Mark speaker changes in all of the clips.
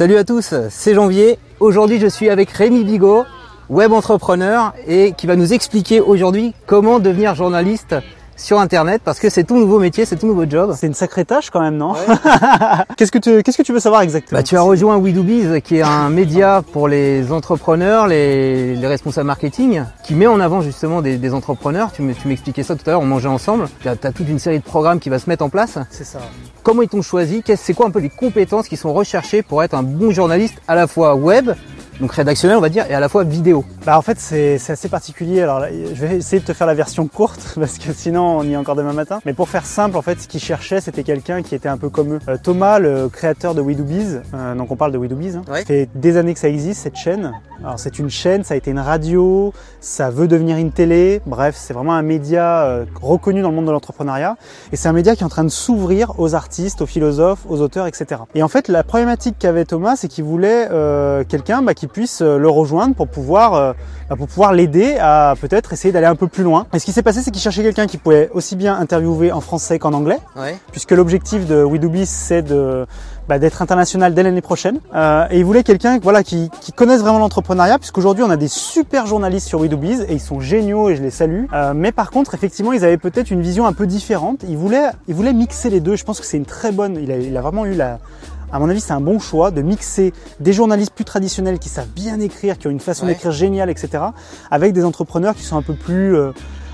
Speaker 1: Salut à tous, c'est Janvier. Aujourd'hui, je suis avec Rémi Bigot, web entrepreneur, et qui va nous expliquer aujourd'hui comment devenir journaliste sur Internet parce que c'est tout nouveau métier, c'est tout nouveau job.
Speaker 2: C'est une sacrée tâche quand même, non Qu'est-ce que tu qu'est-ce que tu veux savoir exactement
Speaker 1: Bah, tu as rejoint WeDoBiz qui est un média pour les entrepreneurs, les, les responsables marketing, qui met en avant justement des, des entrepreneurs. Tu me- tu m'expliquais ça tout à l'heure, on mangeait ensemble. Tu as, toute une série de programmes qui va se mettre en place.
Speaker 2: C'est ça.
Speaker 1: Comment ils t'ont choisi? C'est quoi un peu les compétences qui sont recherchées pour être un bon journaliste à la fois web, donc rédactionnel on va dire, et à la fois vidéo?
Speaker 2: Bah en fait c'est assez particulier. Alors là, je vais essayer de te faire la version courte parce que sinon on y est encore demain matin. Mais pour faire simple, en fait, ce qu'ils cherchaient c'était quelqu'un qui était un peu comme eux. Euh, Thomas, le créateur de WeDoBiz, euh, donc on parle de WeDoBiz, hein,
Speaker 1: Ouais.
Speaker 2: ça fait des années que ça existe cette chaîne. Alors c'est une chaîne, ça a été une radio, ça veut devenir une télé. Bref, c'est vraiment un média euh, reconnu dans le monde de l'entrepreneuriat. Et c'est un média qui est en train de s'ouvrir aux artistes, aux philosophes, aux auteurs, etc. Et en fait, la problématique qu'avait Thomas, c'est qu'il voulait euh, quelqu'un bah, qui puisse le rejoindre pour pouvoir, euh, pour pouvoir l'aider à peut-être essayer d'aller un peu plus loin. Et ce qui s'est passé, c'est qu'il cherchait quelqu'un qui pouvait aussi bien interviewer en français qu'en anglais,
Speaker 1: Ouais.
Speaker 2: puisque l'objectif de WeDoBiz, c'est de bah, d'être international dès l'année prochaine. Euh, et il voulait quelqu'un voilà, qui, qui connaisse vraiment l'entrepreneuriat, puisqu'aujourd'hui on a des super journalistes sur WeDoBiz et ils sont géniaux et je les salue. Euh, mais par contre, effectivement, ils avaient peut-être une vision un peu différente. Ils voulaient, ils voulaient mixer les deux. Je pense que c'est une très bonne. Il a, il a vraiment eu la. À mon avis, c'est un bon choix de mixer des journalistes plus traditionnels qui savent bien écrire, qui ont une façon
Speaker 1: Ouais.
Speaker 2: d'écrire géniale, etc., avec des entrepreneurs qui sont un peu plus euh,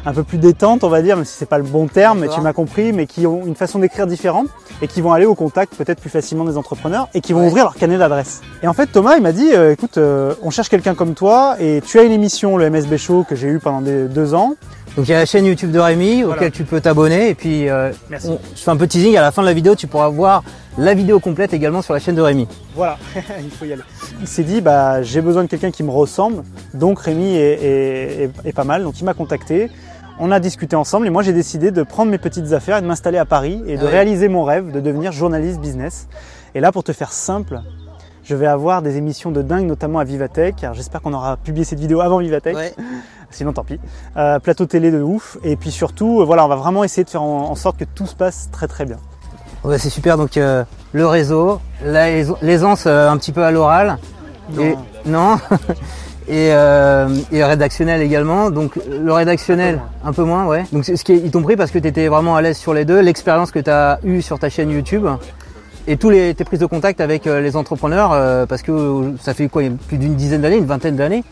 Speaker 2: un peu plus détentes, on va dire, même si c'est pas le bon terme, mais tu m'as compris, mais qui ont une façon d'écrire différente et qui vont aller au contact peut-être plus facilement des entrepreneurs et qui vont
Speaker 1: Ouais.
Speaker 2: ouvrir leur carnet d'adresse. Et en fait, Thomas, il m'a dit, euh, écoute, euh, on cherche quelqu'un comme toi et tu as une émission, le MSB Show, que j'ai eu pendant des, deux ans.
Speaker 1: Donc il y a la chaîne YouTube de Rémi
Speaker 2: Voilà.
Speaker 1: auquel tu peux t'abonner et puis euh,
Speaker 2: Merci.
Speaker 1: on- je fais un de teasing à la fin de la vidéo tu pourras voir la vidéo complète également sur la chaîne de Rémi.
Speaker 2: Voilà, il faut y aller. Il s'est dit, bah, j'ai besoin de quelqu'un qui me ressemble, donc Rémi est, est- est- est pas mal, donc il m'a contacté. On a discuté ensemble et moi j'ai décidé de prendre mes petites affaires et de m'installer à Paris et de
Speaker 1: Ah
Speaker 2: réaliser mon rêve de devenir journaliste business. Et là, pour te faire simple, je vais avoir des émissions de dingue, notamment à Vivatech. Alors j'espère qu'on aura publié cette vidéo avant Vivatech, sinon tant pis. Euh, plateau télé de ouf. Et puis surtout, euh, voilà, on va vraiment essayer de faire en, en sorte que tout se passe très très bien.
Speaker 1: Ouais, c'est super donc euh, le réseau, la- l'aisance euh, un petit peu à l'oral. Et- non. Et, euh, et rédactionnel également. Donc le rédactionnel un peu moins, ouais. Donc ce qui est- ils t'ont pris parce que tu étais vraiment à l'aise sur les deux, l'expérience que tu as eue sur ta chaîne YouTube et tous les tes prises de contact avec euh, les entrepreneurs euh, parce que euh, ça fait quoi plus d'une dizaine d'années, une vingtaine d'années?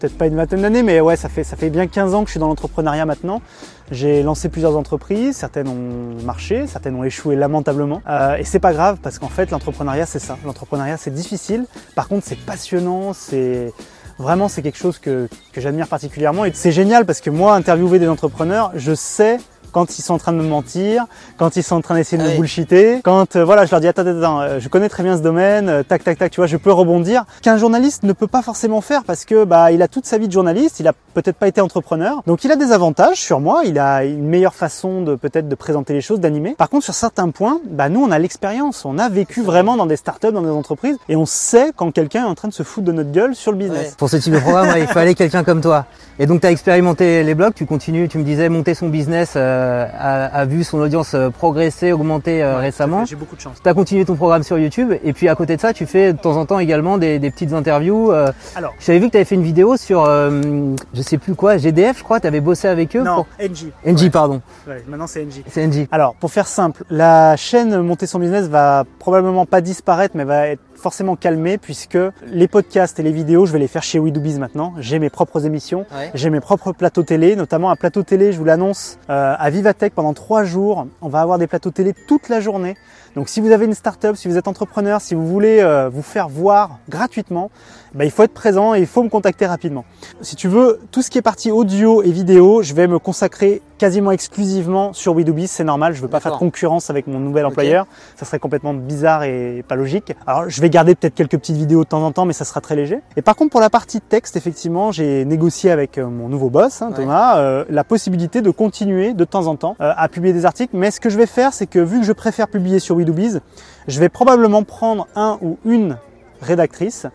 Speaker 2: peut-être pas une vingtaine d'années, mais ouais, ça fait, ça fait bien 15 ans que je suis dans l'entrepreneuriat maintenant. J'ai lancé plusieurs entreprises, certaines ont marché, certaines ont échoué lamentablement. Euh, et c'est pas grave parce qu'en fait, l'entrepreneuriat, c'est ça. L'entrepreneuriat, c'est difficile. Par contre, c'est passionnant, c'est vraiment, c'est quelque chose que, que j'admire particulièrement. Et c'est génial parce que moi, interviewer des entrepreneurs, je sais quand ils sont en train de me mentir, quand ils sont en train d'essayer de
Speaker 1: Ah
Speaker 2: me
Speaker 1: oui.
Speaker 2: bullshiter, quand euh, voilà, je leur dis attends, attends, attends, euh, je connais très bien ce domaine, euh, tac, tac, tac, tu vois, je peux rebondir. Qu'un journaliste ne peut pas forcément faire parce que bah il a toute sa vie de journaliste, il a peut-être pas été entrepreneur, donc il a des avantages sur moi, il a une meilleure façon de peut-être de présenter les choses, d'animer. Par contre, sur certains points, bah nous on a l'expérience, on a vécu vraiment dans des startups, dans des entreprises, et on sait quand quelqu'un est en train de se foutre de notre gueule sur le business.
Speaker 1: Pour ce type de programme, ouais, il fallait quelqu'un comme toi. Et donc tu as expérimenté les blogs, tu continues, tu me disais monter son business euh, a, a vu son audience euh, progresser, augmenter euh, récemment.
Speaker 2: J'ai beaucoup de chance.
Speaker 1: Tu as continué ton programme sur YouTube et puis à côté de ça, tu fais de temps en temps également des, des petites interviews. euh,
Speaker 2: Alors,
Speaker 1: J'avais vu que tu avais fait une vidéo sur, euh, je sais plus quoi, GDF, je crois, tu avais bossé avec eux
Speaker 2: non,
Speaker 1: pour...
Speaker 2: NG.
Speaker 1: NG, pardon.
Speaker 2: Ouais, maintenant c'est NG.
Speaker 1: C'est NG.
Speaker 2: Alors, pour faire simple, la chaîne Monter son business va probablement pas disparaître, mais va être forcément calmée puisque les podcasts et les vidéos, je vais les faire chez WeDoBiz maintenant. J'ai mes propres émissions,
Speaker 1: Ouais.
Speaker 2: j'ai mes propres plateaux télé, notamment un plateau télé, je vous l'annonce, euh, à Vivatech pendant trois jours. On va avoir des plateaux télé toute la journée. Donc, si vous avez une startup, si vous êtes entrepreneur, si vous voulez euh, vous faire voir gratuitement, bah, il faut être présent et il faut me contacter rapidement. Si tu veux, tout ce qui est partie audio et vidéo, je vais me consacrer quasiment exclusivement sur WeDoBiz, c'est normal, je veux pas faire de concurrence avec mon nouvel employeur, ça serait complètement bizarre et pas logique. Alors je vais garder peut-être quelques petites vidéos de temps en temps, mais ça sera très léger. Et par contre pour la partie texte, effectivement, j'ai négocié avec euh, mon nouveau boss, hein,
Speaker 1: Ouais.
Speaker 2: Thomas, euh, la possibilité de continuer de temps en temps euh, à publier des articles. Mais ce que je vais faire, c'est que vu que je préfère publier sur WeDoBiz, je vais probablement prendre un ou une rédactrice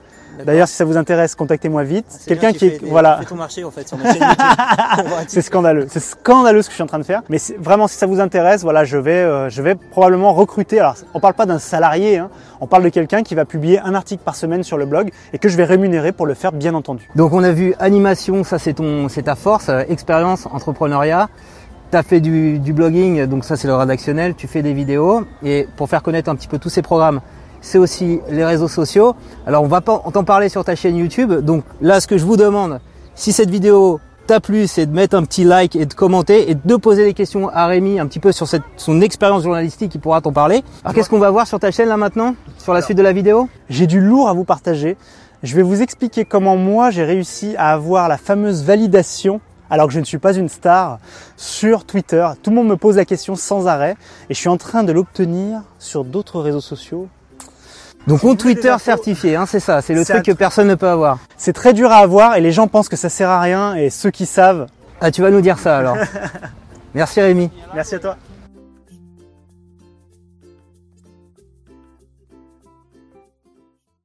Speaker 2: D'ailleurs, si ça vous intéresse, contactez-moi vite.
Speaker 1: Quelqu'un qui est, voilà. Ton marché en fait
Speaker 2: c'est scandaleux, c'est scandaleux ce que je suis en train de faire. Mais vraiment, si ça vous intéresse, voilà, je vais, euh, je vais probablement recruter. Alors, on parle pas d'un salarié, hein, on parle de quelqu'un qui va publier un article par semaine sur le blog et que je vais rémunérer pour le faire, bien entendu.
Speaker 1: Donc, on a vu animation, ça c'est ton, c'est ta force, euh, expérience, entrepreneuriat. Tu as fait du, du, blogging, donc ça c'est le rédactionnel, tu fais des vidéos et pour faire connaître un petit peu tous ces programmes, c'est aussi les réseaux sociaux. Alors on va pas t'en parler sur ta chaîne YouTube. Donc là, ce que je vous demande, si cette vidéo t'a plu, c'est de mettre un petit like et de commenter et de poser des questions à Rémi un petit peu sur son expérience journalistique, il pourra t'en parler. Alors qu'est-ce qu'on va voir sur ta chaîne là maintenant, sur la suite de la vidéo?
Speaker 2: J'ai du lourd à vous partager. Je vais vous expliquer comment moi j'ai réussi à avoir la fameuse validation alors que je ne suis pas une star sur Twitter. Tout le monde me pose la question sans arrêt et je suis en train de l'obtenir sur d'autres réseaux sociaux
Speaker 1: donc compte Twitter certifié, hein, c'est ça, c'est le truc que personne ne peut avoir.
Speaker 2: C'est très dur à avoir et les gens pensent que ça sert à rien et ceux qui savent.
Speaker 1: Ah tu vas nous dire ça alors. Merci Rémi.
Speaker 2: Merci à toi.